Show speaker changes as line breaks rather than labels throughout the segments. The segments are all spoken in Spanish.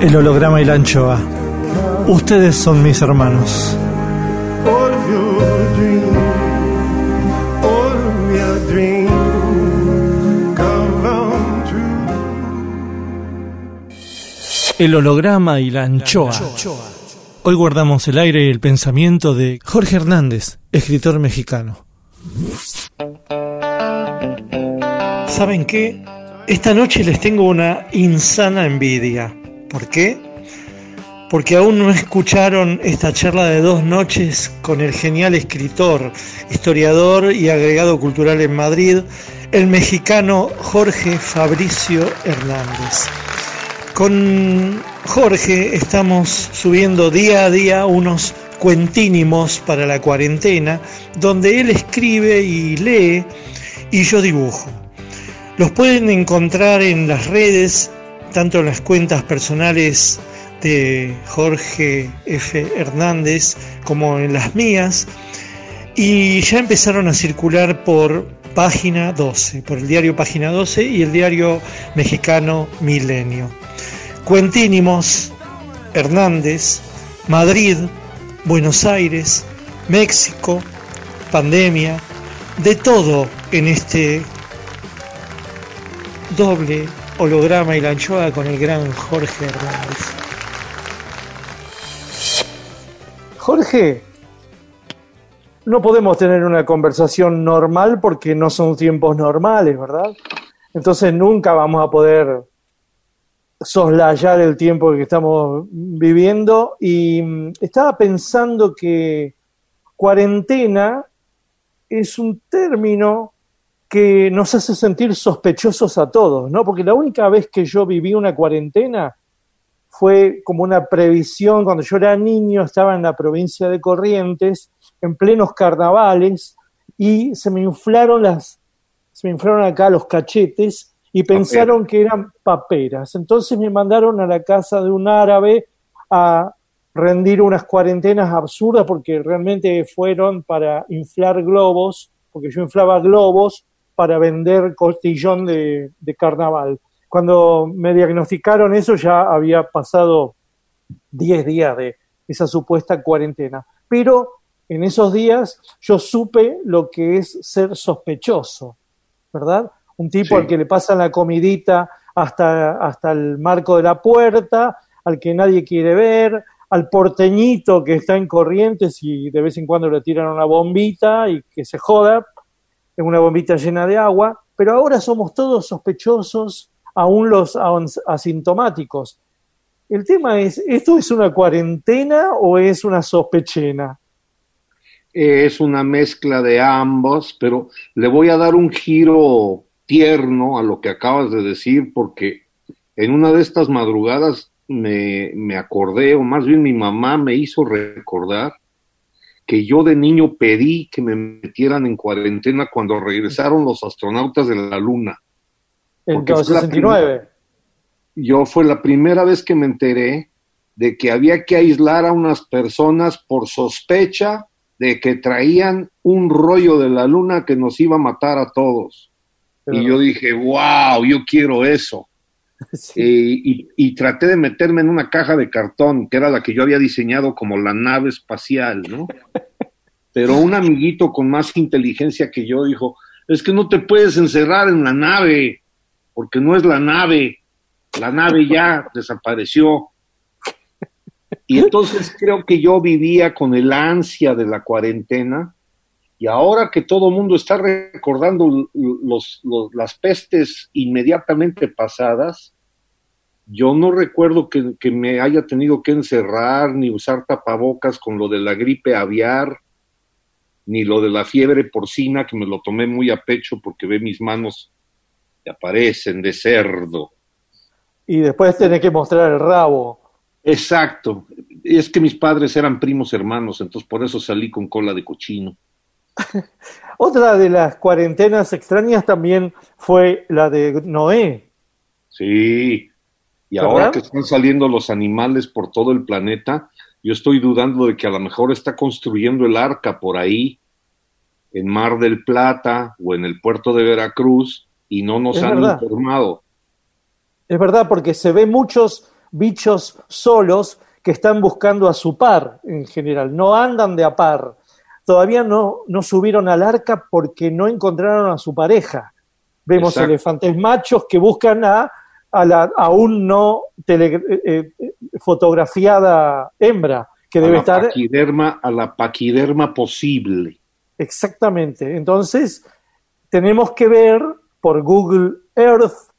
El holograma y la anchoa. Ustedes son mis hermanos. El holograma y la anchoa. Hoy guardamos el aire y el pensamiento de Jorge Hernández, escritor mexicano. ¿Saben qué? Esta noche les tengo una insana envidia. ¿Por qué? Porque aún no escucharon esta charla de dos noches con el genial escritor, historiador y agregado cultural en Madrid, el mexicano Jorge Fabricio Hernández. Con Jorge estamos subiendo día a día unos cuentínimos para la cuarentena, donde él escribe y lee y yo dibujo. Los pueden encontrar en las redes, tanto en las cuentas personales de Jorge F. Hernández como en las mías, y ya empezaron a circular por Página 12, por el diario Página 12 y el diario mexicano Milenio. Cuentínimos, Hernández, Madrid, Buenos Aires, México, pandemia, de todo en este doble holograma y la anchoa con el gran Jorge Hernández. Jorge, no podemos tener una conversación normal porque no son tiempos normales, ¿verdad? Entonces nunca vamos a poder soslayar el tiempo que estamos viviendo y mm, estaba pensando que cuarentena es un término que nos hace sentir sospechosos a todos, ¿no? Porque la única vez que yo viví una cuarentena fue como una previsión, cuando yo era niño estaba en la provincia de Corrientes, en plenos carnavales, y se me inflaron las, se me inflaron acá los cachetes y pensaron que eran paperas. Entonces me mandaron a la casa de un árabe a rendir unas cuarentenas absurdas porque realmente fueron para inflar globos, porque yo inflaba globos para vender costillón de, de carnaval. Cuando me diagnosticaron eso ya había pasado 10 días de esa supuesta cuarentena. Pero en esos días yo supe lo que es ser sospechoso, ¿verdad? Un tipo
Sí.
al que le pasan la comidita hasta, hasta el marco de la puerta, al que nadie quiere ver, al porteñito que está en Corrientes y de vez en cuando le tiran una bombita y que se joda, en una bombita llena de agua, pero ahora somos todos sospechosos, aún los asintomáticos. El tema es, ¿esto es una cuarentena o es una sospechena?
Es una mezcla de ambos, pero le voy a dar un giro tierno a lo que acabas de decir, porque en una de estas madrugadas me, me acordé, o más bien mi mamá me hizo recordar que yo de niño pedí que me metieran en cuarentena cuando regresaron los astronautas de la Luna.
En
Porque fue la
69.
yo fue la primera vez que me enteré de que había que aislar a unas personas por sospecha de que traían un rollo de la luna que nos iba a matar a todos. Y yo dije, wow, yo quiero eso.
Sí.
Eh, y, y traté de meterme en una caja de cartón, que era la que yo había diseñado como la nave espacial, ¿no? Pero un amiguito con más inteligencia que yo dijo, es que no te puedes encerrar en la nave, porque no es la nave, la nave ya desapareció. Y entonces creo que yo vivía con el ansia de la cuarentena y ahora que todo el mundo está recordando los, los, las pestes inmediatamente pasadas, yo no recuerdo que, que, me haya tenido que encerrar ni usar tapabocas con lo de la gripe aviar, ni lo de la fiebre porcina, que me lo tomé muy a pecho porque ve mis manos que aparecen de cerdo.
Y después tenés que mostrar el rabo.
Exacto. Es que mis padres eran primos hermanos, entonces por eso salí con cola de cochino.
Otra de las cuarentenas extrañas también fue la de Noé.
Sí, y
¿Verdad?
ahora que están saliendo los animales por todo el planeta, yo estoy dudando de que a lo mejor está construyendo el arca por ahí, en Mar del Plata o en el puerto de Veracruz, y no nos
Es
han
verdad.
informado.
Es verdad, porque se ve muchos bichos solos que están buscando a su par en general, no andan de a par. Todavía no, no subieron al arca porque no encontraron a su pareja. Vemos
Exacto.
elefantes machos que buscan a, a la aún no tele- eh, eh, fotografiada hembra, que
A
debe
la,
estar
paquiderma, a la paquiderma posible.
Exactamente. Entonces, tenemos que ver por Google Earth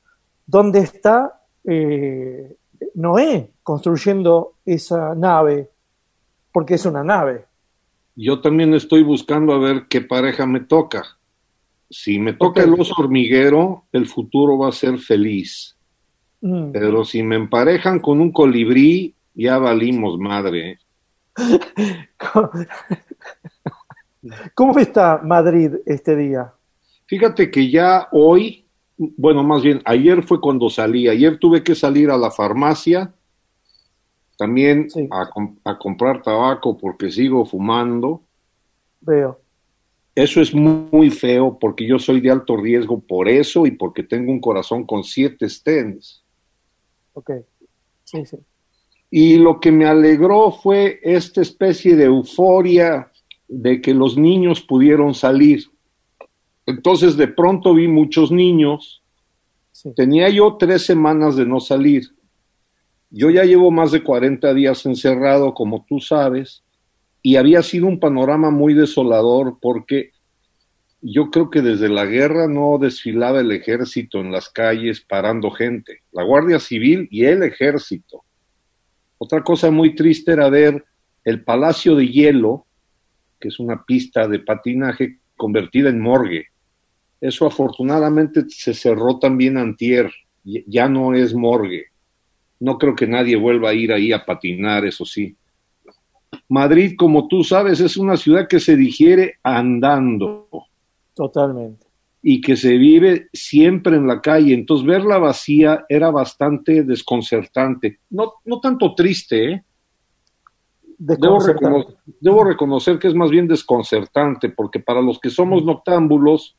dónde está eh, Noé construyendo esa nave, porque es una nave.
Yo también estoy buscando a ver qué pareja me toca. Si me toca el oso hormiguero, el futuro va a ser feliz.
Mm.
Pero si me emparejan con un colibrí, ya valimos madre. ¿eh?
¿Cómo está Madrid este día?
Fíjate que ya hoy, bueno, más bien, ayer fue cuando salí. Ayer tuve que salir a la farmacia, también
Sí.
a, com- a comprar tabaco porque sigo fumando.
Veo.
Eso es muy, muy feo porque yo soy de alto riesgo por eso y porque tengo un corazón con siete stents.
Ok. Sí, sí.
Y lo que me alegró fue esta especie de euforia de que los niños pudieron salir. Entonces de pronto vi muchos niños.
sí.
Tenía yo tres semanas de no salir. Yo ya llevo más de 40 días encerrado, como tú sabes, y había sido un panorama muy desolador porque yo creo que desde la guerra no desfilaba el ejército en las calles parando gente, la Guardia Civil y el ejército. Otra cosa muy triste era ver el Palacio de Hielo, que es una pista de patinaje convertida en morgue. Eso afortunadamente se cerró también antier, ya no es morgue. No creo que nadie vuelva a ir ahí a patinar, eso sí. Madrid, como tú sabes, es una ciudad que se digiere andando
Totalmente.
y que se vive siempre en la calle. Entonces, verla vacía era bastante desconcertante. No, no tanto triste, ¿eh? Debo, reconocer que es más bien desconcertante, porque para los que somos noctámbulos,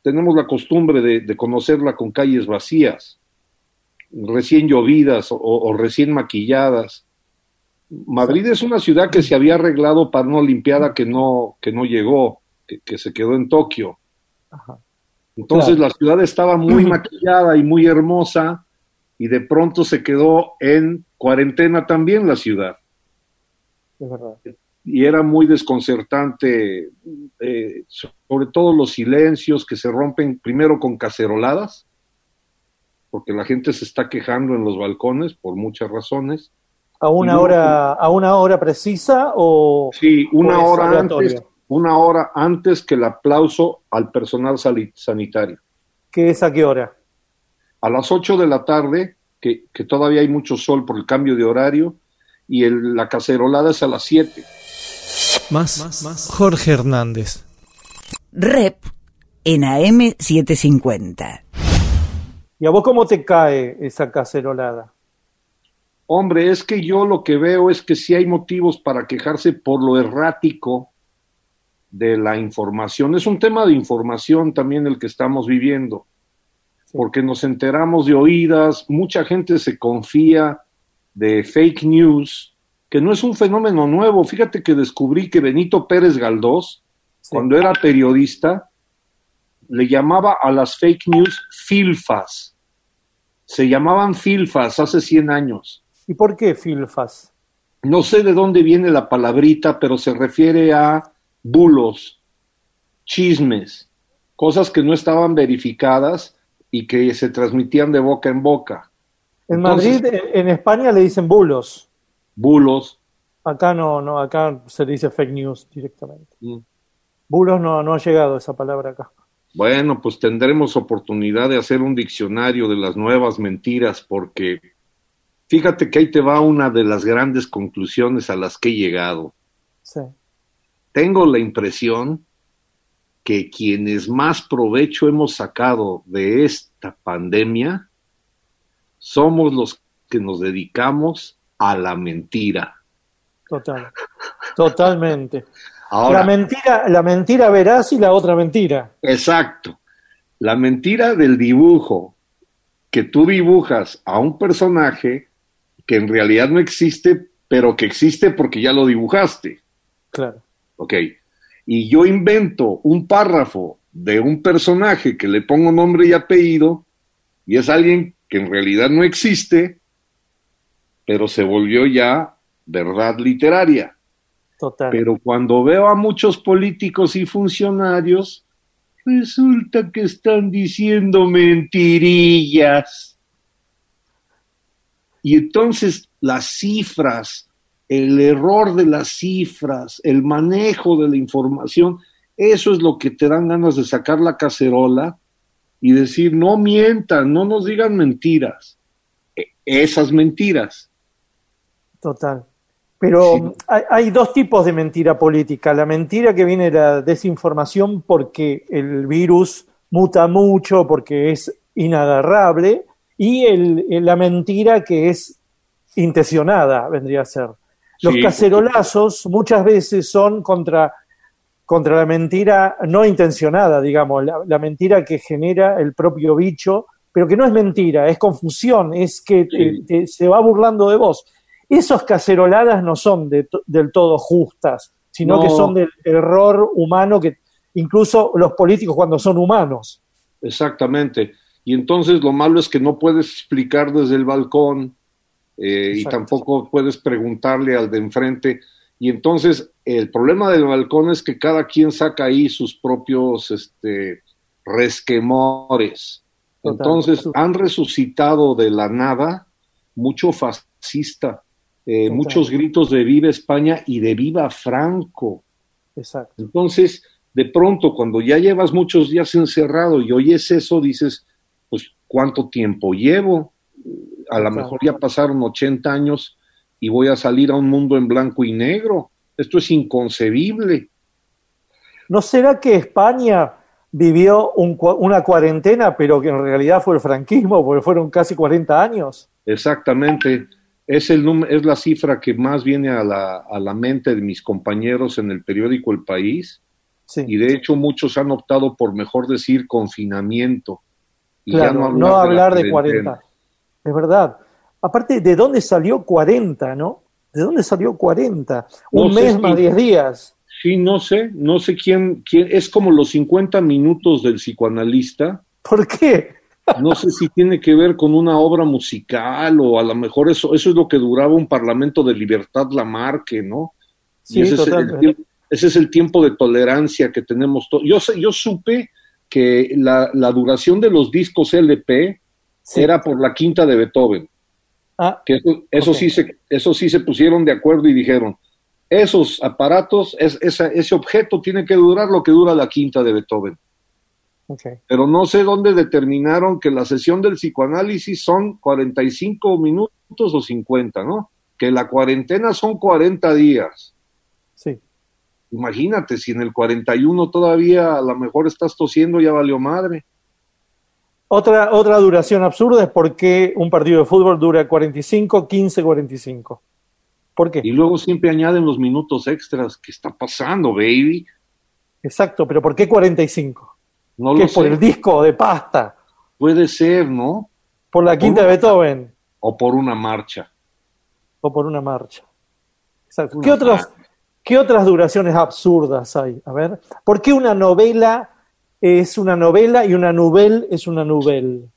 tenemos la costumbre de, de conocerla con calles vacías, recién llovidas o, o recién maquilladas. Madrid es una ciudad que se había arreglado para una Olimpiada que no, que no llegó, que, que se quedó en Tokio.
Ajá.
Entonces
Claro.
la ciudad estaba muy maquillada y muy hermosa y de pronto se quedó en cuarentena también la ciudad
Es verdad.
y era muy desconcertante, eh, sobre todo los silencios que se rompen primero con caceroladas, porque la gente se está quejando en los balcones por muchas razones.
¿A una hora, a una hora precisa o
Sí, una
¿O es
hora antes, una hora antes que el aplauso al personal sanitario.
qué es a qué hora?
A las 8 de la tarde, que, que todavía hay mucho sol por el cambio de horario, y el- la cacerolada es a las 7.
Más, Jorge Hernández.
Rep en AM750.
¿Y a vos cómo te cae esa cacerolada?
Hombre, es que yo lo que veo es que sí hay motivos para quejarse por lo errático de la información. Es un tema de información también el que estamos viviendo, porque nos enteramos de oídas, mucha gente se confía de fake news, que no es un fenómeno nuevo. Fíjate que descubrí que Benito Pérez Galdós, cuando era periodista, le llamaba a las fake news filfas. Se llamaban filfas hace 100 años.
¿Y por qué filfas?
No sé de dónde viene la palabrita, pero se refiere a bulos, chismes, cosas que no estaban verificadas y que se transmitían de boca en boca.
En Madrid, en España le dicen bulos.
Bulos.
Acá no, no, acá se dice fake news directamente. Mm. Bulos no, no ha llegado esa palabra acá.
Bueno, pues tendremos oportunidad de hacer un diccionario de las nuevas mentiras porque fíjate que ahí te va una de las grandes conclusiones a las que he llegado.
Sí.
Tengo la impresión que quienes más provecho hemos sacado de esta pandemia somos los que nos dedicamos a la mentira.
Total, totalmente. La mentira, la mentira veraz y la otra mentira.
Exacto. La mentira del dibujo, que tú dibujas a un personaje que en realidad no existe, pero que existe porque ya lo dibujaste.
Claro.
Ok. Y yo invento un párrafo de un personaje que le pongo nombre y apellido, y es alguien que en realidad no existe, pero se volvió ya verdad literaria.
Total.
Pero cuando veo a muchos políticos y funcionarios, resulta que están diciendo mentirillas. Y entonces las cifras, el error de las cifras, el manejo de la información, eso es lo que te dan ganas de sacar la cacerola y decir, no mientan, no nos digan mentiras. E, esas mentiras.
Total. Pero hay, dos tipos de mentira política. La mentira que viene de la desinformación porque el virus muta mucho, porque es inagarrable, y el, la mentira que es intencionada, vendría a ser. Los cacerolazos muchas veces son contra contra la mentira no intencionada, digamos, la, mentira que genera el propio bicho, pero que no es mentira, es confusión, es que se va burlando de vos. Esas caceroladas no son del todo justas, sino que son del error humano que incluso los políticos cuando son humanos.
Exactamente. Y entonces lo malo es que no puedes explicar desde el balcón eh, y tampoco puedes preguntarle al de enfrente, y entonces el problema del balcón es que cada quien saca ahí sus propios este, resquemores. Entonces han resucitado de la nada mucho fascista, eh, muchos gritos de viva España y de viva Franco.
Exacto.
Entonces, de pronto, cuando ya llevas muchos días encerrado y oyes eso, dices, pues, ¿cuánto tiempo llevo? A lo mejor ya pasaron 80 años y voy a salir a un mundo en blanco y negro. Esto es inconcebible.
¿No será que España vivió una cuarentena, pero que en realidad fue el franquismo, porque fueron casi 40 años?
Exactamente. Es, el, es la cifra que más viene a la, a la mente de mis compañeros en el periódico El País. Y de hecho muchos han optado por mejor decir confinamiento.
Y claro, no hablar, de, de 40. Es verdad. Aparte, ¿de dónde salió 40, no? ¿De dónde salió 40? Un mes más 10 días.
Sí, no sé, no sé quién, quién, es como los 50 minutos del psicoanalista.
¿Por qué?
No sé si tiene que ver con una obra musical o a lo mejor eso, eso es lo que duraba un Parlamento de Libertad Lamarque, ¿no?
Sí,
ese, es el, ese es el tiempo de tolerancia que tenemos. Yo, yo supe que la, la duración de los discos LP era por la quinta de Beethoven.
Ah,
que eso, sí se, eso sí se pusieron de acuerdo y dijeron, esos aparatos, es, ese objeto tiene que durar lo que dura la quinta de Beethoven. Pero no sé dónde determinaron que la sesión del psicoanálisis son 45 minutos o 50, ¿no? Que la cuarentena son 40 días.
Sí.
Imagínate, si en el 41 todavía a lo mejor estás tosiendo, ya valió madre.
Otra, otra duración absurda es por qué un partido de fútbol dura 45, 15, 45. ¿Por qué?
Y luego siempre añaden los minutos extras. ¿Qué está pasando, baby?
Exacto, pero ¿por qué 45?
No
¿Qué
lo
es por
sé.
el disco de pasta?
Puede ser, ¿no?
¿Por la quinta de
una-
Beethoven?
O por una marcha.
¿O por una marcha? Exacto.
Una
¿Qué, otras,
marcha.
¿Qué otras duraciones absurdas hay? A ver, ¿por qué una novela es una novela y una novel es una novel?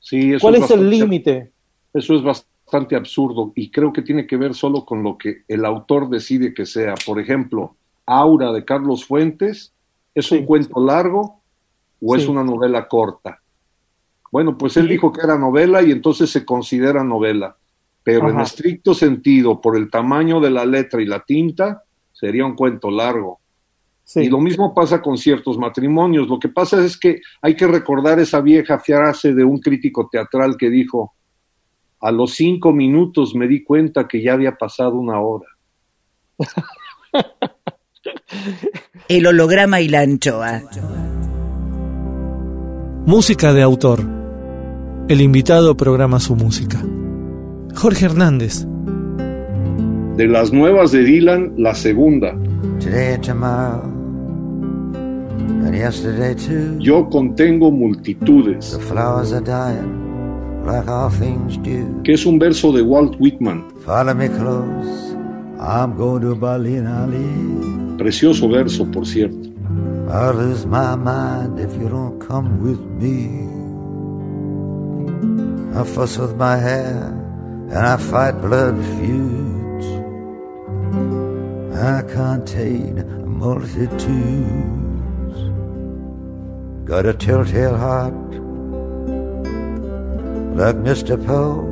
Sí,
¿Cuál es el
bastante-
límite?
Eso es bastante absurdo y creo que tiene que ver solo con lo que el autor decide que sea. Por ejemplo, Aura de Carlos Fuentes, ¿es
Sí.
un cuento largo o es una novela corta? Bueno, pues él
Sí.
dijo que era novela y entonces se considera novela, pero en estricto sentido, por el tamaño de la letra y la tinta, sería un cuento largo.
Sí.
Y lo mismo pasa con ciertos matrimonios. Lo que pasa es que hay que recordar esa vieja frase de un crítico teatral que dijo, a los cinco minutos me di cuenta que ya había pasado una hora.
El holograma y la anchoa.
Música de autor. El invitado programa su música. Jorge Hernández.
De las nuevas de Dylan, la segunda.
Today and tomorrow, and yesterday too.
Yo contengo multitudes,
The flowers are dying, like all things do.
que es un verso de Walt Whitman.
Follow me close, I'm going to Berlin, Ali.
Precioso verso, por cierto.
I'll lose my mind if you don't come with me. I fuss with my hair, and I fight blood feuds. I contain multitudes. Got a telltale heart, like Mr. Poe.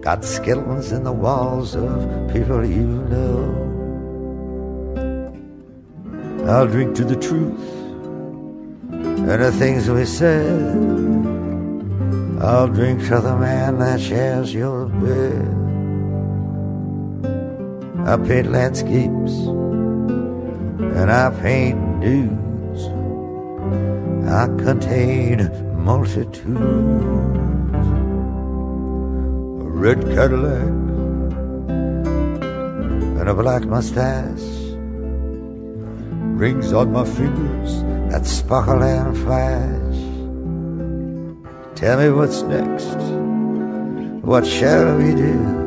Got skeletons in the walls of people you know. I'll drink to the truth and the things we said. I'll drink to the man that shares your bed. I paint landscapes and I paint dudes. I contain multitudes. A red Cadillac and a black mustache. Rings on my fingers that sparkle and flash. Tell me what's next. What shall we do?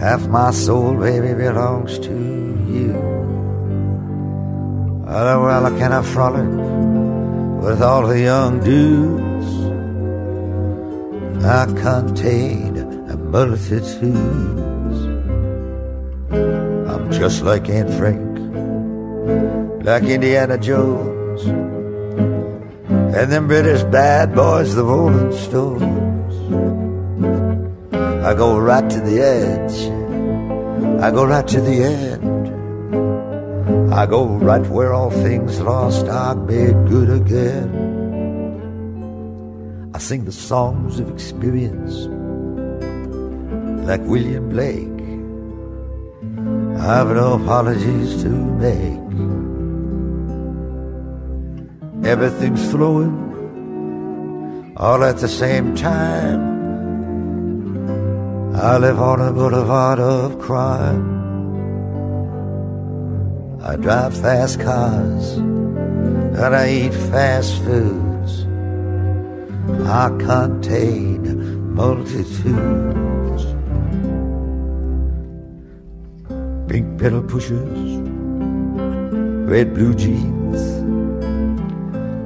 Half my soul, baby, belongs to you. Oh, well, I frolic with all the young dudes? I contain a multitudes. I'm just like Aunt Frank, like Indiana Jones, and them British bad boys, the Rolling Stones. I go right to the edge. I go right to the end. I go right where all things lost are made good again. I sing the songs of experience like William Blake. I've no apologies to make. Everything's flowing all at the same time. I live on a boulevard of crime. I drive fast cars and I eat fast foods. I contain multitudes. Pink pedal pushers, red blue jeans,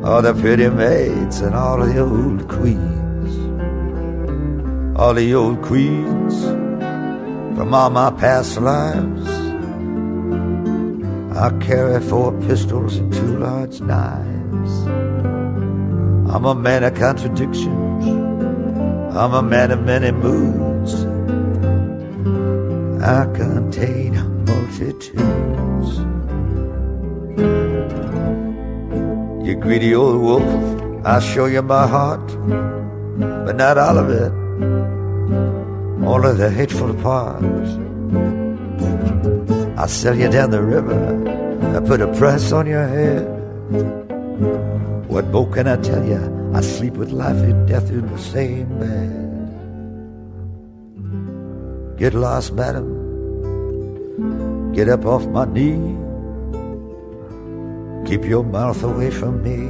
all the pretty maids and all the old queens all the old queens from all my past lives. I carry four pistols and two large knives. I'm a man of contradictions. I'm a man of many moods. I contain multitudes. You greedy old wolf, I'll show you my heart, but not all of it all of the hateful parts. I'll sell you down the river. I put a price on your head. What more can I tell you? I sleep with life and death in the same bed. Get lost, madam. Get up off my knee. Keep your mouth away from me.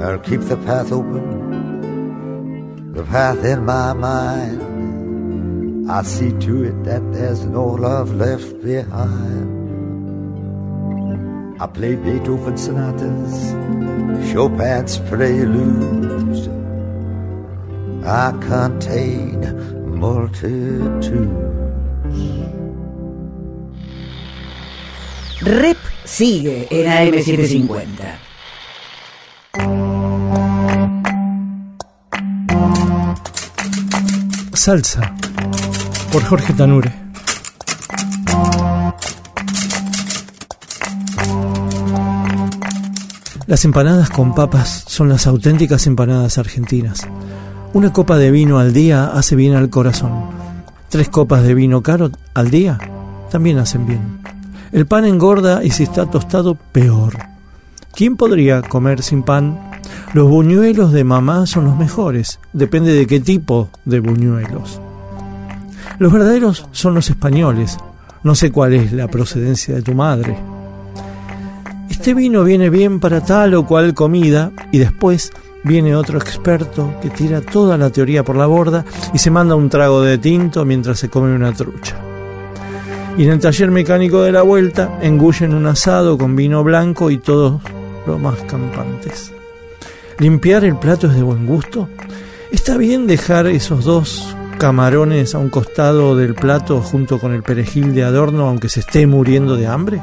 I'll keep the path open, the path in my mind. I'll see to it that there's no love left behind. I play Beethoven sonatas, Chopin's preludes. I contain multitudes.
Rep sigue en AM750.
Salsa, por Jorge Tanure. Las empanadas con papas son las auténticas empanadas argentinas. Una copa de vino al día hace bien al corazón. Tres copas de vino caro al día también hacen bien. El pan engorda y si está tostado, peor. ¿Quién podría comer sin pan? Los buñuelos de mamá son los mejores, depende de qué tipo de buñuelos. Los verdaderos son los españoles, no sé cuál es la procedencia de tu madre. Este vino viene bien para tal o cual comida y después viene otro experto que tira toda la teoría por la borda y se manda un trago de tinto mientras se come una trucha. Y en el taller mecánico de la vuelta engullen un asado con vino blanco y todos los más campantes. ¿Limpiar el plato es de buen gusto? ¿Está bien dejar esos dos camarones a un costado del plato junto con el perejil de adorno aunque se esté muriendo de hambre?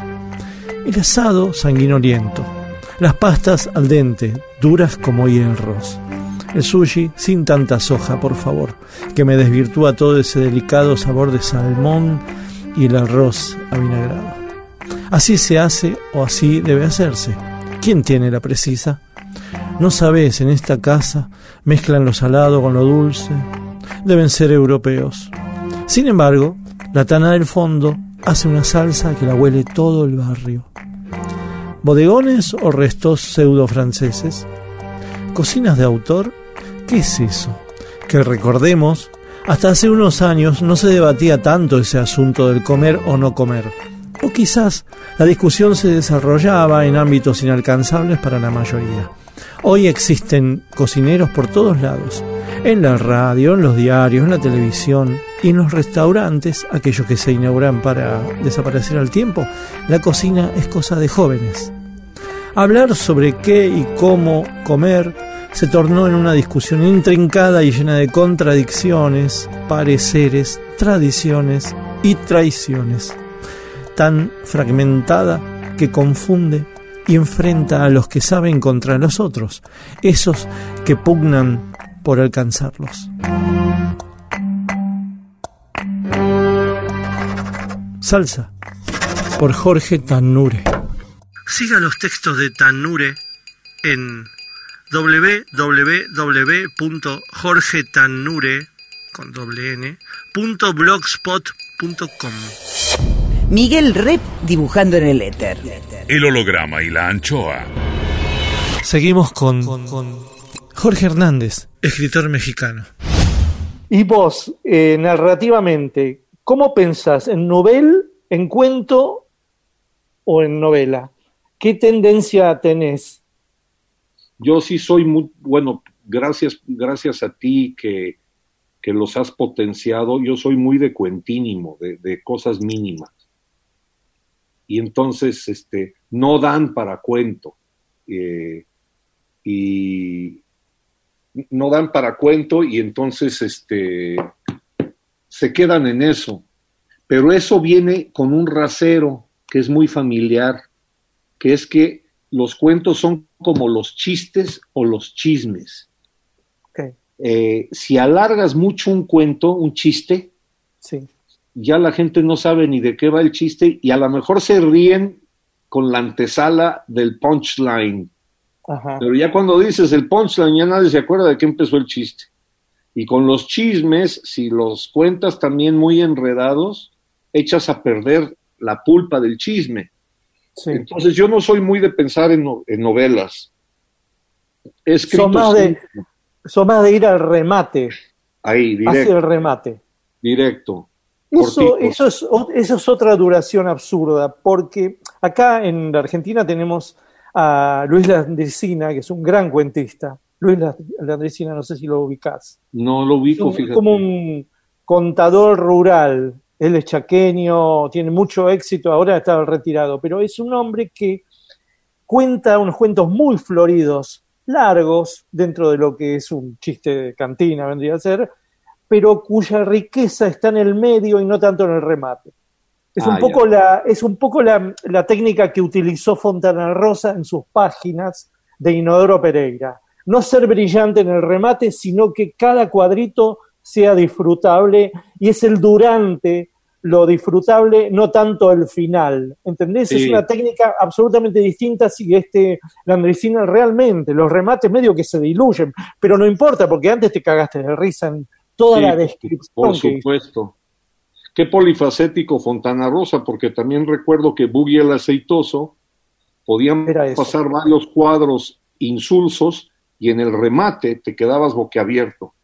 El asado sanguinoliento, las pastas al dente, duras como hierros. El sushi sin tanta soja, por favor, que me desvirtúa todo ese delicado sabor de salmón y el arroz avinagrado. Así se hace o así debe hacerse. ¿Quién tiene la precisa? No sabes, en esta casa mezclan lo salado con lo dulce. Deben ser europeos. Sin embargo, la tana del fondo hace una salsa que la huele todo el barrio. ¿Bodegones o restos pseudo franceses? ¿Cocinas de autor? ¿Qué es eso? Que recordemos, hasta hace unos años no se debatía tanto ese asunto del comer o no comer. O quizás la discusión se desarrollaba en ámbitos inalcanzables para la mayoría. Hoy existen cocineros por todos lados, en la radio, en los diarios, en la televisión y en los restaurantes, aquellos que se inauguran para desaparecer al tiempo. La cocina es cosa de jóvenes. Hablar sobre qué y cómo comer se tornó en una discusión intrincada y llena de contradicciones, pareceres, tradiciones y traiciones, tan fragmentada que confunde y enfrenta a los que saben contra los otros, esos que pugnan por alcanzarlos. Salsa, por Jorge Tanure. Siga los textos de Tanure en www.jorgetanure con doble n, punto.
Miguel Rep dibujando en el éter.
El holograma y la anchoa.
Seguimos con, con Jorge Hernández, escritor mexicano.
Y vos, eh, narrativamente, ¿cómo pensás? ¿En novel, en cuento o en novela? ¿Qué tendencia tenés?
Yo sí soy muy, bueno, gracias, gracias a ti que, que los has potenciado, yo soy muy de cuentínimo, de, de cosas mínimas. Y entonces, este, no dan para cuento. Eh, y no dan para cuento y entonces, este, se quedan en eso. Pero eso viene con un rasero que es muy familiar, que es que los cuentos son como los chistes o los chismes. Eh, si alargas mucho un cuento, un chiste,
sí.
ya la gente no sabe ni de qué va el chiste y a lo mejor se ríen con la antesala del punchline.
Ajá.
Pero ya cuando dices el punchline, ya nadie se acuerda de qué empezó el chiste. Y con los chismes, si los cuentas también muy enredados, echas a perder la pulpa del chisme.
Sí.
Entonces yo no soy muy de pensar en, no- en novelas.
Son más, de, son más de ir al remate,
ahí,
hacia
directo,
el remate.
directo.
Eso, eso, es, eso es otra duración absurda, porque acá en la Argentina tenemos a Luis Landricina, que es un gran cuentista. Luis La- Landricina, no sé si lo ubicás.
No lo
Es
ubico,
un-
fíjate.
como un contador rural. Él es chaqueño, tiene mucho éxito, ahora está retirado, pero es un hombre que cuenta unos cuentos muy floridos, largos, dentro de lo que es un chiste de cantina, vendría a ser, pero cuya riqueza está en el medio y no tanto en el remate. Es
Ah,
un poco, la, es un poco la, la técnica que utilizó Fontana Rosa en sus páginas de Inodoro Pereira. No ser brillante en el remate, sino que cada cuadrito sea disfrutable y es el durante lo disfrutable, no tanto el final. ¿Entendés? Es una técnica absolutamente distinta si este Landricina realmente, los remates medio que se diluyen, pero no importa porque antes te cagaste de risa en toda
Sí,
la descripción
Por supuesto. Qué polifacético Fontana Rosa, porque también recuerdo que Boogie el Aceitoso podían pasar varios cuadros insulsos y en el remate te quedabas boquiabierto.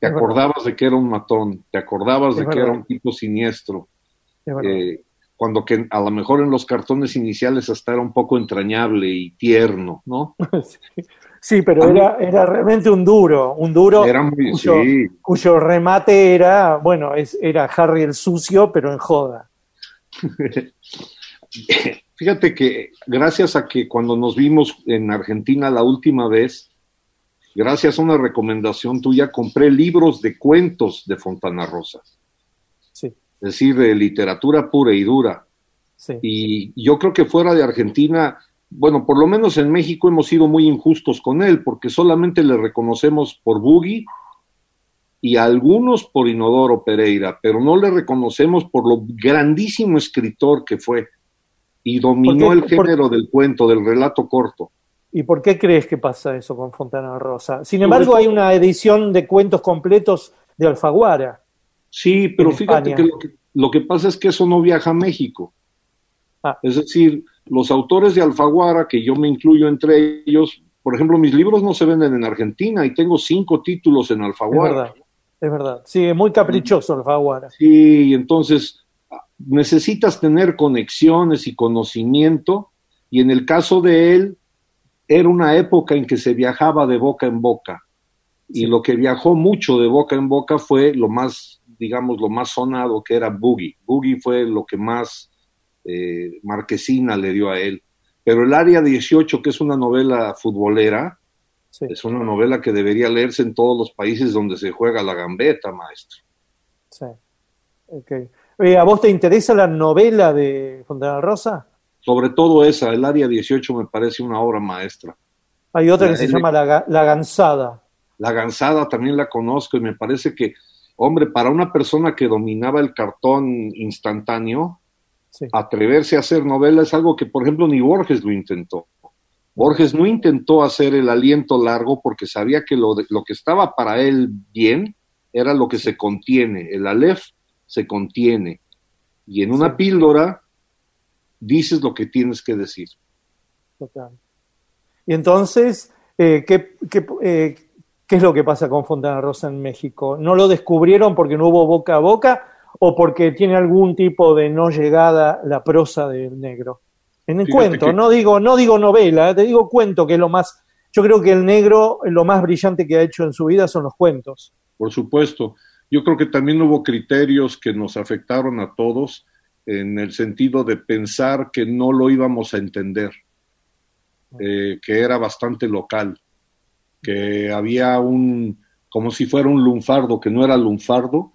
Te acordabas de que era un matón, te acordabas de que era un tipo siniestro. Eh, cuando que a lo mejor en los cartones iniciales hasta era un poco entrañable y tierno, ¿no?
Sí, Sí, pero
mí-
era, era realmente un duro, un duro
Era muy,
cuyo,
sí,
cuyo remate era, bueno, es, era Harry el sucio, pero en joda.
Fíjate que gracias a que cuando nos vimos en Argentina la última vez, gracias a una recomendación tuya, compré libros de cuentos de Fontana Rosa,
Sí,
es decir, de literatura pura y dura.
sí.
Y yo creo que fuera de Argentina, bueno, por lo menos en México hemos sido muy injustos con él, porque solamente le reconocemos por Boogie y a algunos por Inodoro Pereira, pero no le reconocemos por lo grandísimo escritor que fue y dominó
¿Por
el?
Por-
género del cuento, del relato corto.
¿Y por qué crees que pasa eso con Fontana Rosa? Sin embargo, hay una edición de cuentos completos de Alfaguara.
Sí, pero fíjate que lo, que lo que pasa es que eso no viaja a México.
Ah.
Es decir, los autores de Alfaguara, que yo me incluyo entre ellos, por ejemplo, mis libros no se venden en Argentina y tengo cinco títulos en
Es
Alfaguara.
verdad, es verdad. Sí, es muy caprichoso Alfaguara.
Sí, entonces ah, necesitas tener conexiones y conocimiento y en el caso de él era una época en que se viajaba de boca en boca y lo que viajó mucho de boca en boca fue lo más, digamos, lo más sonado que era Boogie. Boogie fue lo que más eh, Marquesina le dio a él. Pero el Área 18, que es una novela futbolera,
Sí.
es una novela que debería leerse en todos los países donde se juega la gambeta, maestro.
Sí. Ok. Eh, ¿A vos te interesa la novela de Fontana Rosa?
Sobre todo esa, el Área 18 me parece una obra maestra.
Hay otra
La
que se llama La, La Gansada.
La Gansada también la conozco y me parece que, hombre, para una persona que dominaba el cartón instantáneo,
Sí.
atreverse a hacer novela es algo que, por ejemplo, ni Borges lo intentó. Borges no intentó hacer el aliento largo porque sabía que lo, de- lo que estaba para él bien era lo que se contiene. El Aleph se contiene. Y en una
Sí.
píldora dices lo que tienes que decir.
Total. Y entonces, eh, ¿qué, qué, eh, qué es lo que pasa con Fontana Rosa en México? ¿No lo descubrieron porque no hubo boca a boca o porque tiene algún tipo de no llegada la prosa del negro? En el
Fíjate
cuento,
que-
no digo, no digo novela, te digo cuento, que es lo más, yo creo que el negro, lo más brillante que ha hecho en su vida son los cuentos.
Por supuesto. Yo creo que también hubo criterios que nos afectaron a todos en el sentido de pensar que no lo íbamos a entender, eh, que era bastante local, que había un, como si fuera un lunfardo, que no era lunfardo,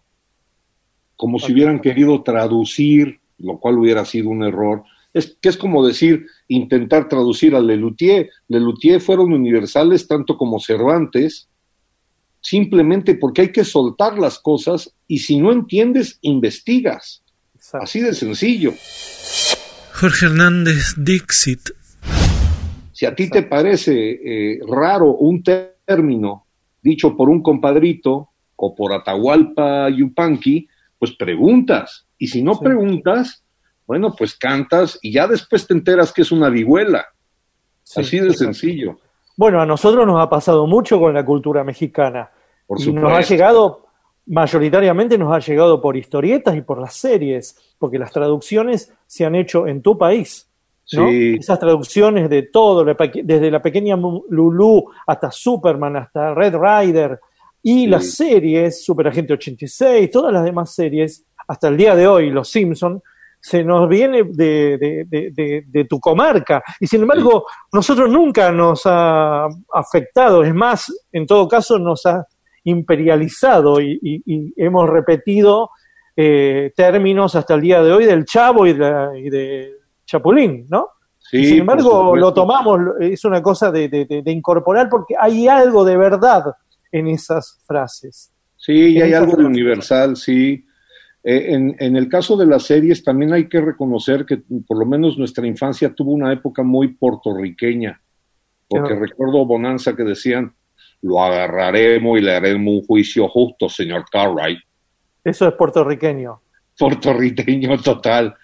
como si hubieran querido traducir, lo cual hubiera sido un error. Es que es como decir, intentar traducir a Lelutier. Lelutier fueron universales tanto como Cervantes, simplemente porque hay que soltar las cosas y si no entiendes, investigas.
Exacto.
Así de sencillo.
Jorge Hernández Dixit.
Si a ti te parece eh, raro un término dicho por un compadrito o por Atahualpa Yupanqui, pues preguntas. Y si no
Sí.
preguntas, Bueno, pues cantas y ya después te enteras que es una vihuela.
Sí,
Así de
exacto.
sencillo.
Bueno, a nosotros nos ha pasado mucho con la cultura mexicana.
Por
y nos ha
supuesto.
llegado, mayoritariamente nos ha llegado por historietas y por las series, porque las traducciones se han hecho en tu país. ¿no?
Sí.
Esas traducciones de todo, desde la pequeña Lulú hasta Superman, hasta Red Rider, y
Sí.
las series, Super Agente 86, todas las demás series, hasta el día de hoy, Los Simpson, se nos viene de, de- de- de- de tu comarca. Y sin embargo, nosotros nunca nos ha afectado, es más, en todo caso nos ha imperializado y, y- y hemos repetido eh, términos hasta el día de hoy del chavo y de, y de Chapulín, ¿no?
Sí,
sin embargo, lo tomamos, es una cosa de, de- de- de incorporar porque hay algo de verdad en esas frases.
Sí, y hay algo de universal, sí. Eh, en, en el caso de las series, también hay que reconocer que por lo menos nuestra infancia tuvo una época muy puertorriqueña, porque recuerdo Bonanza que decían, lo agarraremos y le haremos un juicio justo, señor Cartwright.
Eso es puertorriqueño.
Puertorriqueño total.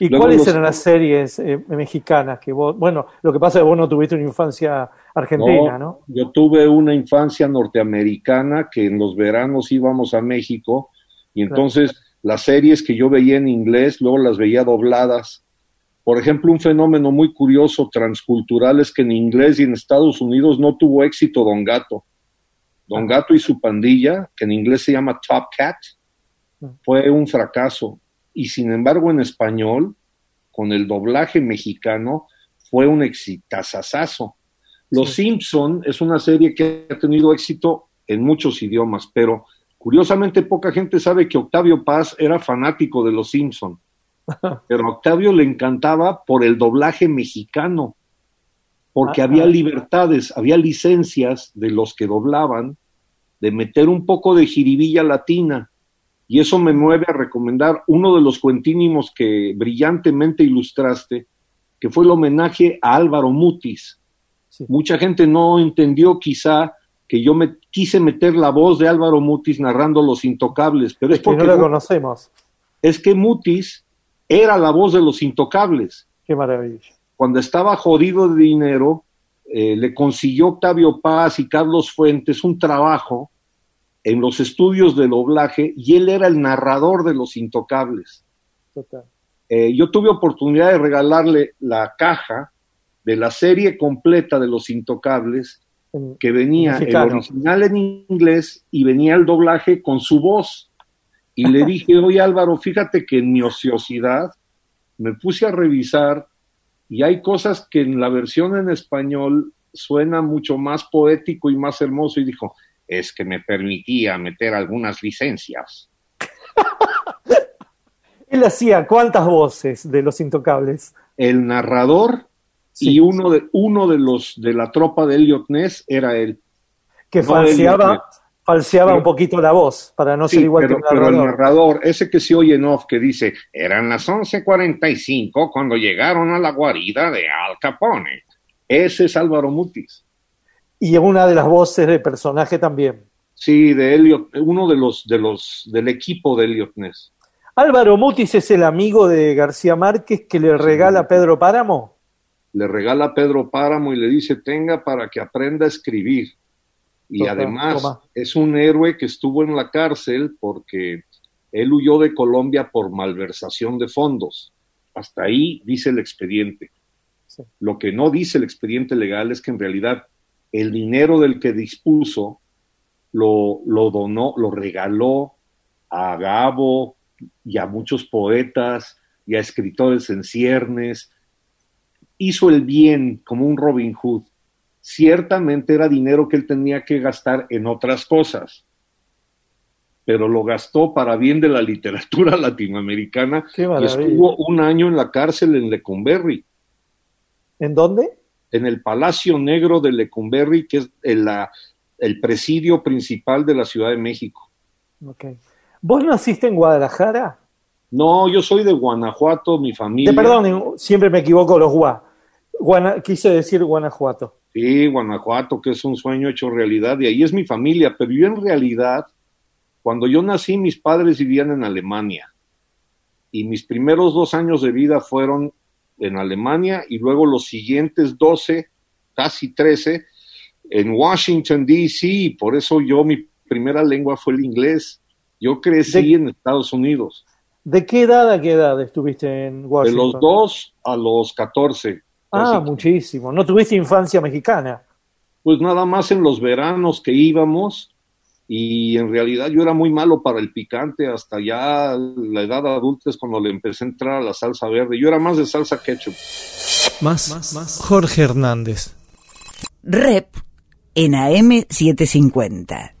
¿Y
Luego
cuáles
los-
eran las series eh, mexicanas que vos, bueno, lo que pasa es que vos no tuviste una infancia argentina, ¿no?
Yo tuve una infancia norteamericana que en los veranos íbamos a México y entonces las series que yo veía en inglés, luego las veía dobladas. Por ejemplo, un fenómeno muy curioso transcultural es que en inglés y en Estados Unidos no tuvo éxito Don Gato. Don Gato y su pandilla, que en inglés se llama Top Cat, fue un fracaso. Y sin embargo, en español, con el doblaje mexicano, fue un exitazazazo. Los Simpson es una serie que ha tenido éxito en muchos idiomas, pero curiosamente poca gente sabe que Octavio Paz era fanático de los Simpson. Pero a Octavio le encantaba por el doblaje mexicano, porque
Ah,
había libertades, había licencias de los que doblaban de meter un poco de jiribilla latina. Y eso me mueve a recomendar uno de los cuentínimos que brillantemente ilustraste, que fue el homenaje a Álvaro Mutis.
Sí.
Mucha gente no entendió quizá que yo me quise meter la voz de Álvaro Mutis narrando Los Intocables, pero es
Que
porque
no lo conocemos.
es que Mutis era la voz de Los Intocables.
Qué maravilla.
Cuando estaba jodido de dinero, eh, le consiguió Octavio Paz y Carlos Fuentes un trabajo en los estudios de doblaje y él era el narrador de Los Intocables.
Total.
Eh, yo tuve oportunidad de regalarle la caja de la serie completa de Los Intocables, que venía el
Mexicano.
original en inglés y venía el doblaje con su voz. Y le dije, oye Álvaro, fíjate que en mi ociosidad me puse a revisar y hay cosas que en la versión en español suena mucho más poético y más hermoso. Y dijo, es que me permitía meter algunas licencias.
Él hacía cuántas voces de Los Intocables.
El narrador
Sí.
y uno de, uno de los de la tropa de Elliot Ness era él.
que
No,
falseaba, falseaba
pero-
un poquito la voz para no ser igual
pero,
que un
pero el
narrador.
narrador, ese que se oye en off, que dice, eran las 11.45 cuando llegaron a la guarida de Al Capone. Ese es Álvaro Mutis.
Y una de las voces de personaje también.
Sí, de Elliot, uno de los, de los, del equipo de Elliot Ness.
Álvaro Mutis es el amigo de García Márquez que le regala a Pedro Páramo.
Le regala a Pedro Páramo y le dice, tenga para que aprenda a escribir. Y
Total,
además
toma.
es un héroe que estuvo en la cárcel porque él huyó de Colombia por malversación de fondos. Hasta ahí dice el expediente.
Sí.
Lo que no dice el expediente legal es que en realidad el dinero del que dispuso lo, lo donó, lo regaló a Gabo y a muchos poetas y a escritores en ciernes. Hizo el bien como un Robin Hood. Ciertamente era dinero que él tenía que gastar en otras cosas, pero lo gastó para bien de la literatura latinoamericana y estuvo un año en la cárcel en Lecumberri.
¿En dónde?
en el Palacio Negro de Lecumberri, que es el, la- el presidio principal de la Ciudad de México.
Ok. ¿Vos naciste en Guadalajara?
No, yo soy de Guanajuato, mi familia.
De, perdón, en- siempre me equivoco los Gua. Guana- quise decir Guanajuato.
Sí, Guanajuato, que es un sueño hecho realidad, y ahí es mi familia, pero yo en realidad, cuando yo nací, mis padres vivían en Alemania. y mis primeros dos años de vida fueron en Alemania y luego los siguientes 12, casi 13, en Washington, D.C. y Por eso yo, mi primera lengua fue el inglés. Yo crecí
De-
en Estados Unidos.
¿De qué edad a qué edad estuviste en
De
Washington?
los dos a los 14.
Ah, muchísimo. ¿No tuviste infancia mexicana?
Pues nada más en los veranos que íbamos y en realidad yo era muy malo para el picante hasta ya la edad adulta es cuando le empecé a entrar a la salsa verde. Yo era más de salsa ketchup.
Más, Jorge Hernández.
Rep en AM750.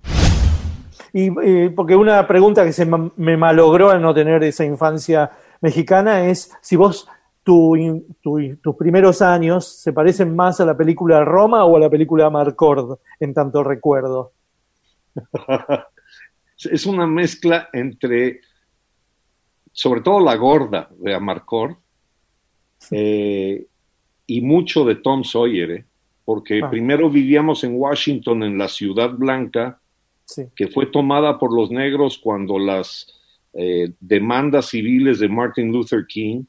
Y eh, porque una pregunta que se me malogró al no tener esa infancia mexicana es si vos tu in- tu- tus primeros años se parecen más a la película Roma o a la película Marcord en tanto recuerdo.
es una mezcla entre, sobre todo la gorda de Amarcord eh, y mucho de Tom Sawyer, ¿eh? porque
Ah.
primero vivíamos en Washington, en la Ciudad Blanca,
Sí.
que fue tomada por los negros cuando las eh, demandas civiles de Martin Luther King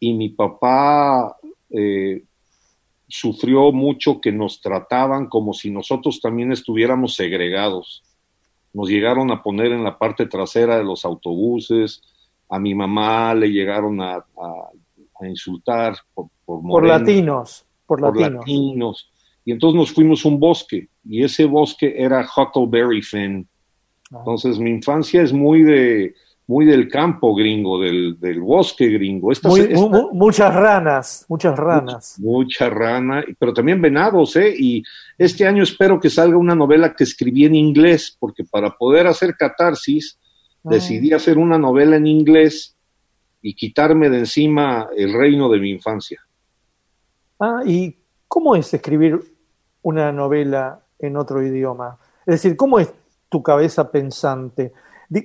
y mi papá eh, sufrió mucho que nos trataban como si nosotros también estuviéramos segregados. Nos llegaron a poner en la parte trasera de los autobuses, a mi mamá le llegaron a, a- a insultar por, por,
Por latinos, por latinos.
Y entonces nos fuimos a un bosque, y ese bosque era Huckleberry Finn.
Ah.
Entonces mi infancia es muy de muy del campo gringo, del, del bosque gringo. Esta,
Muy-
esta-
mu- mu- muchas ranas, muchas ranas.
mucha rana, pero también venados, ¿eh? Y este año espero que salga una novela que escribí en inglés, porque para poder hacer catarsis,
Ah.
decidí hacer una novela en inglés y quitarme de encima el reino de mi infancia.
Ah, ¿y cómo es escribir una novela en otro idioma? Es decir, ¿cómo es tu cabeza pensante?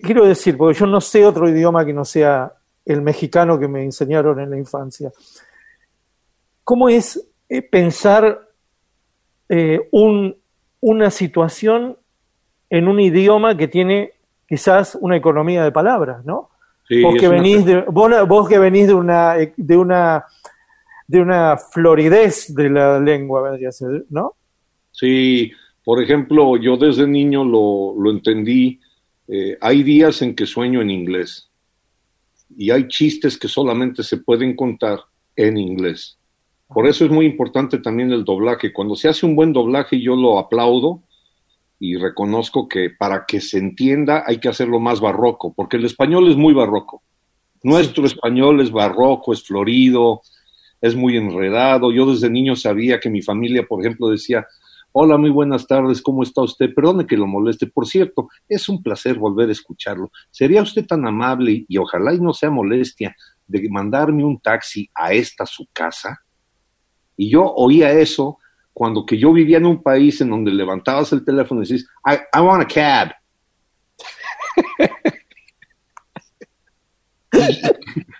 Quiero decir, porque yo no sé otro idioma que no sea el mexicano que me enseñaron en la infancia. ¿Cómo es eh, pensar eh, un- una situación en un idioma que tiene quizás una economía de palabras, ¿no?
Sí,
vos que venís de vos, vos que venís de una de una de una floridez de la lengua vendría a ser, ¿no?
Sí, por ejemplo, yo desde niño lo, lo entendí. Eh, hay días en que sueño en inglés y hay chistes que solamente se pueden contar en inglés. Por eso es muy importante también el doblaje. Cuando se hace un buen doblaje yo lo aplaudo y reconozco que para que se entienda hay que hacerlo más barroco, porque el español es muy barroco. Nuestro español es barroco, es florido, es muy enredado. Yo desde niño sabía que mi familia, por ejemplo, decía, hola, muy buenas tardes, ¿cómo está usted? Perdone que lo moleste. Por cierto, es un placer volver a escucharlo. ¿Sería usted tan amable y ojalá y no sea molestia de mandarme un taxi a esta su casa? Y yo oía eso cuando que yo vivía en un país en donde levantabas el teléfono y decís, I, I want a cab.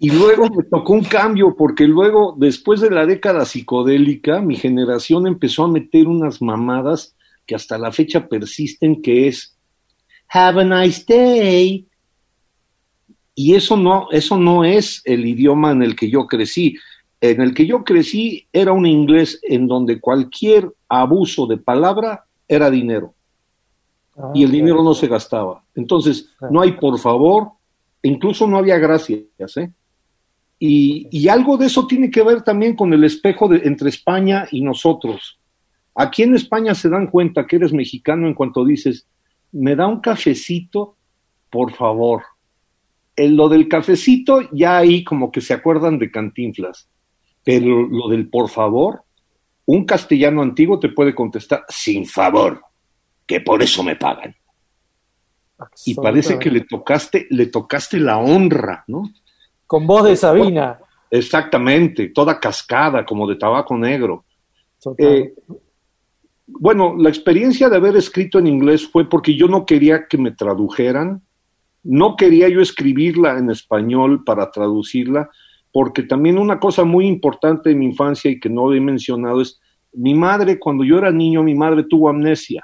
Y luego me tocó un cambio, porque luego, después de la década psicodélica, mi generación empezó a meter unas mamadas que hasta la fecha persisten, que es Have a nice day. Y eso no, eso no es el idioma en el que yo crecí. En el que yo crecí era un inglés en donde cualquier abuso de palabra era dinero
Ah,
y el dinero no se gastaba. Entonces, no hay por favor, incluso no había gracias, ¿eh? Y, y algo de eso tiene que ver también con el espejo de, entre España y nosotros. Aquí en España se dan cuenta que eres mexicano en cuanto dices, me da un cafecito, por favor. En lo del cafecito, ya ahí como que se acuerdan de cantinflas. Pero lo del por favor, un castellano antiguo te puede contestar, sin favor, que por eso me pagan. Y parece que le tocaste, le tocaste la honra, ¿no?
Con voz de Sabina.
Exactamente, toda cascada, como de tabaco negro. Eh, bueno, la experiencia de haber escrito en inglés fue porque yo no quería que me tradujeran, no quería yo escribirla en español para traducirla, porque también una cosa muy importante de mi infancia y que no he mencionado es, mi madre, cuando yo era niño, mi madre tuvo amnesia.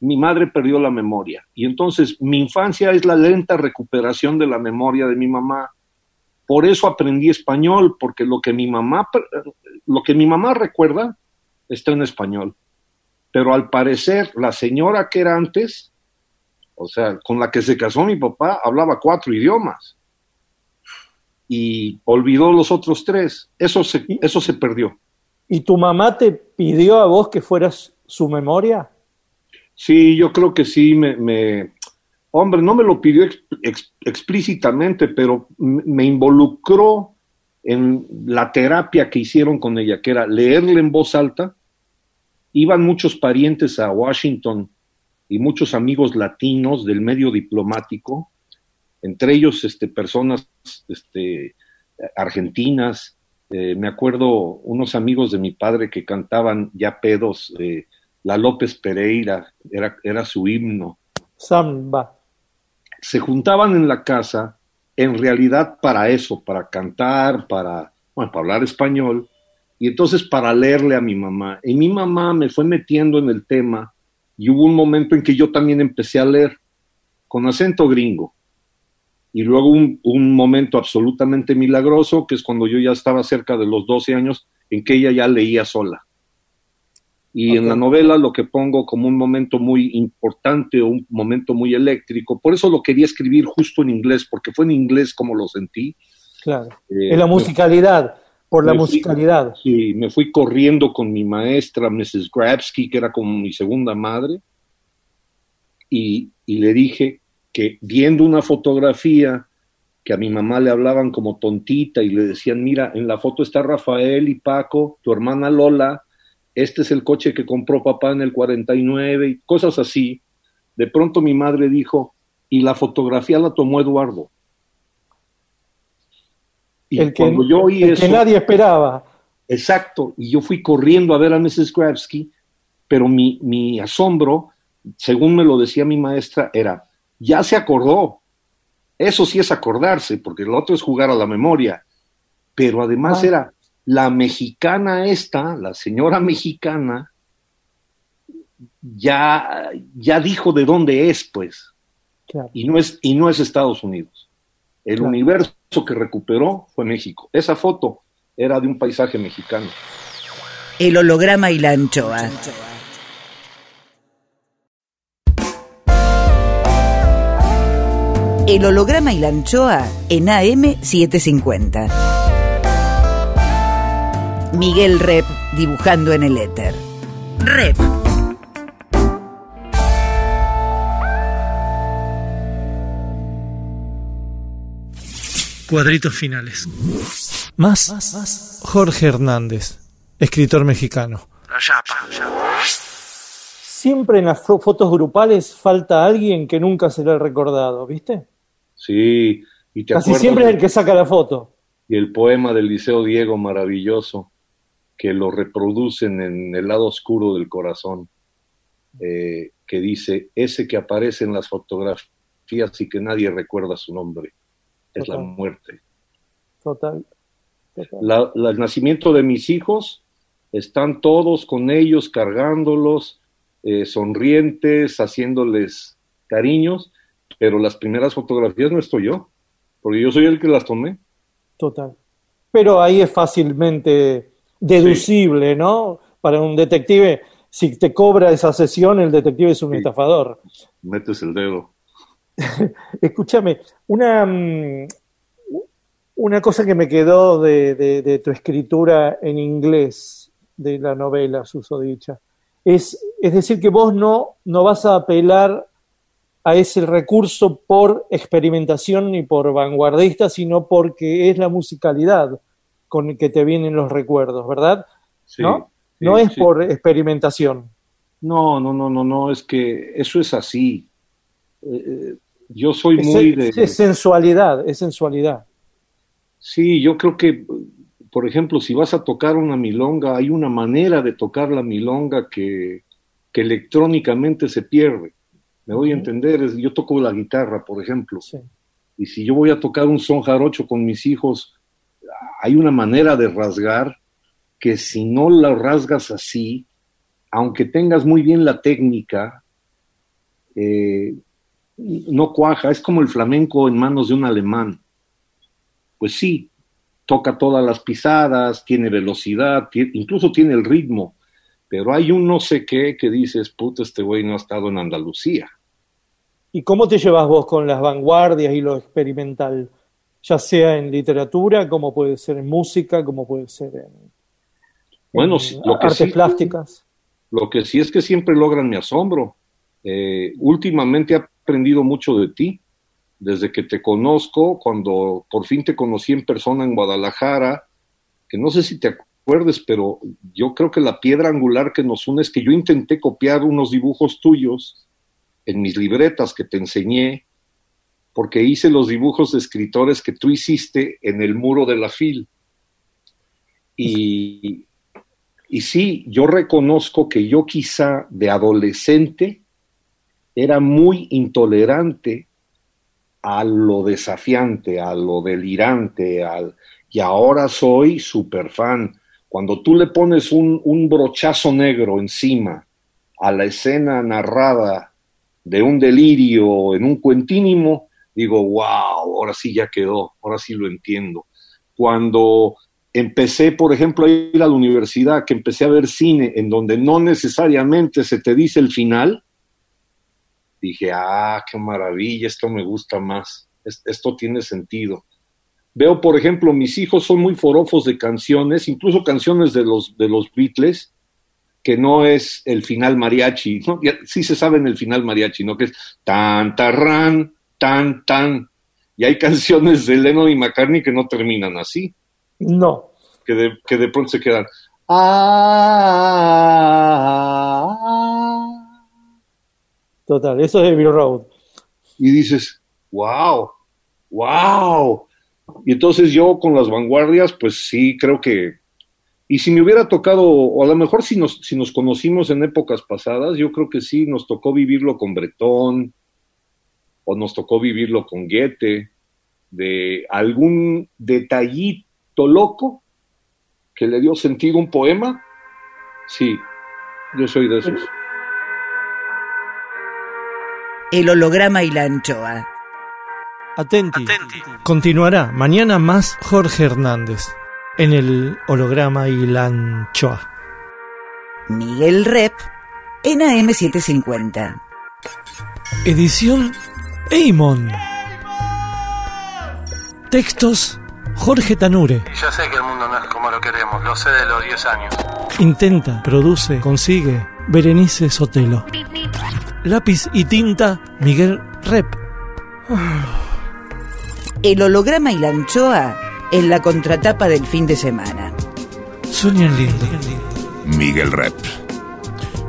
mi madre perdió la memoria. Y entonces mi infancia es la lenta recuperación de la memoria de mi mamá. Por eso aprendí español, porque lo que mi mamá, lo que mi mamá recuerda está en español. Pero al parecer, la señora que era antes, o sea, con la que se casó mi papá, hablaba cuatro idiomas. Y olvidó los otros tres. Eso se, eso se perdió.
¿Y tu mamá te pidió a vos que fueras su memoria?
Sí, yo creo que sí, me, me hombre, no me lo pidió ex, ex, explícitamente, pero me involucró en la terapia que hicieron con ella, que era leerle en voz alta. Iban muchos parientes a Washington y muchos amigos latinos del medio diplomático, entre ellos este, personas este, argentinas. Eh, me acuerdo unos amigos de mi padre que cantaban ya pedos. Eh, la López Pereira, era, era su himno.
Samba.
Se juntaban en la casa en realidad para eso, para cantar, para, bueno, para hablar español, y entonces para leerle a mi mamá. Y mi mamá me fue metiendo en el tema y hubo un momento en que yo también empecé a leer con acento gringo. Y luego un, un momento absolutamente milagroso, que es cuando yo ya estaba cerca de los 12 años, en que ella ya leía sola. Y okay. en la novela lo que pongo como un momento muy importante o un momento muy eléctrico, por eso lo quería escribir justo en inglés, porque fue en inglés como lo sentí.
Claro. Eh, en la musicalidad, por la musicalidad.
Fui, sí, me fui corriendo con mi maestra, Mrs. Grabsky, que era como mi segunda madre, y, y le dije que viendo una fotografía que a mi mamá le hablaban como tontita y le decían, mira, en la foto está Rafael y Paco, tu hermana Lola, este es el coche que compró papá en el 49 y cosas así. De pronto mi madre dijo, y la fotografía la tomó Eduardo.
Y el que, cuando yo oí el eso, que nadie esperaba.
Exacto, y yo fui corriendo a ver a Mrs. Grabsky, pero mi, mi asombro, según me lo decía mi maestra, era, ya se acordó. Eso sí es acordarse, porque lo otro es jugar a la memoria. Pero además ah. era, la mexicana esta, la señora mexicana, ya, ya dijo de dónde es, pues. Claro. Y, no es, y no es Estados Unidos. El claro. universo que recuperó fue México. Esa foto era de un paisaje mexicano.
El holograma y la anchoa. El holograma y la anchoa en AM750. Miguel Rep dibujando en el éter. Rep.
Cuadritos finales. Más, Jorge Hernández, escritor mexicano.
Siempre en las fotos grupales falta alguien que nunca se le ha recordado, ¿viste?
Sí, y te
Casi siempre es el que saca la foto.
Y el poema del Liceo Diego, maravilloso que lo reproducen en el lado oscuro del corazón, eh, que dice, ese que aparece en las fotografías y que nadie recuerda su nombre, es Total. la muerte.
Total.
Total. La, la, el nacimiento de mis hijos, están todos con ellos, cargándolos, eh, sonrientes, haciéndoles cariños, pero las primeras fotografías no estoy yo, porque yo soy el que las tomé.
Total. Pero ahí es fácilmente deducible, sí. ¿no? Para un detective, si te cobra esa sesión, el detective es un sí. estafador.
Metes el dedo.
Escúchame, una, mm, una cosa que me quedó de, de, de, tu escritura en inglés de la novela susodicha, es, es decir, que vos no, no vas a apelar a ese recurso por experimentación ni por vanguardista, sino porque es la musicalidad con el que te vienen los recuerdos, ¿verdad?
Sí,
¿No?
Sí,
no es
sí.
por experimentación.
No, no, no, no, no, es que eso es así. Eh, yo soy
es,
muy de...
Es sensualidad, es sensualidad.
Sí, yo creo que, por ejemplo, si vas a tocar una milonga, hay una manera de tocar la milonga que, que electrónicamente se pierde. Me voy a entender, yo toco la guitarra, por ejemplo,
sí.
y si yo voy a tocar un son jarocho con mis hijos, hay una manera de rasgar que si no la rasgas así, aunque tengas muy bien la técnica, eh, no cuaja, es como el flamenco en manos de un alemán. Pues sí, toca todas las pisadas, tiene velocidad, incluso tiene el ritmo, pero hay un no sé qué que dices, puta, este güey no ha estado en Andalucía.
¿Y cómo te llevas vos con las vanguardias y lo experimental? Ya sea en literatura, como puede ser en música, como puede ser en,
bueno, lo que
artes plásticas.
Lo que sí es que siempre logran mi asombro. Eh, últimamente he aprendido mucho de ti. Desde que te conozco, cuando por fin te conocí en persona en Guadalajara, que no sé si te acuerdes, pero yo creo que la piedra angular que nos une es que yo intenté copiar unos dibujos tuyos en mis libretas que te enseñé, porque hice los dibujos de escritores que tú hiciste en el muro de la FIL. Y, y sí, yo reconozco que yo quizá de adolescente era muy intolerante a lo desafiante, a lo delirante, al, y ahora soy super fan. Cuando tú le pones un, un brochazo negro encima a la escena narrada de un delirio en un cuentínimo, digo, wow, ahora sí ya quedó, ahora sí lo entiendo. Cuando empecé, por ejemplo, a ir a la universidad, que empecé a ver cine en donde no necesariamente se te dice el final, dije, ah, qué maravilla, esto me gusta más, esto tiene sentido. Veo, por ejemplo, mis hijos son muy forofos de canciones, incluso canciones de los, de los Beatles, que no es el final mariachi, ¿no? sí se sabe en el final mariachi, ¿no? Que es tan, tarran, tan, tan. Y hay canciones de Lennon y McCartney que no terminan así.
No.
Que de, que de pronto se quedan. Ah,
Total, eso es Abbey Road.
Y dices, wow, wow. Y entonces yo con las vanguardias, pues sí, creo que y si me hubiera tocado, o a lo mejor si nos, si nos conocimos en épocas pasadas, yo creo que sí, nos tocó vivirlo con Bretón, o nos tocó vivirlo con Goethe, de algún detallito loco que le dio sentido a un poema. Sí, yo soy de esos.
El holograma y la anchoa.
Atenti. Continuará mañana más Jorge Hernández en el holograma y la anchoa.
Miguel Rep en AM750.
Edición Eimon. Textos Jorge Tanure.
Ya sé que el mundo no es como lo queremos, lo sé de los 10 años.
Intenta, produce, consigue Berenice Sotelo. Lápiz y tinta Miguel Rep.
El holograma y la anchoa en la contratapa del fin de semana.
Sueñan lindo.
Miguel Rep.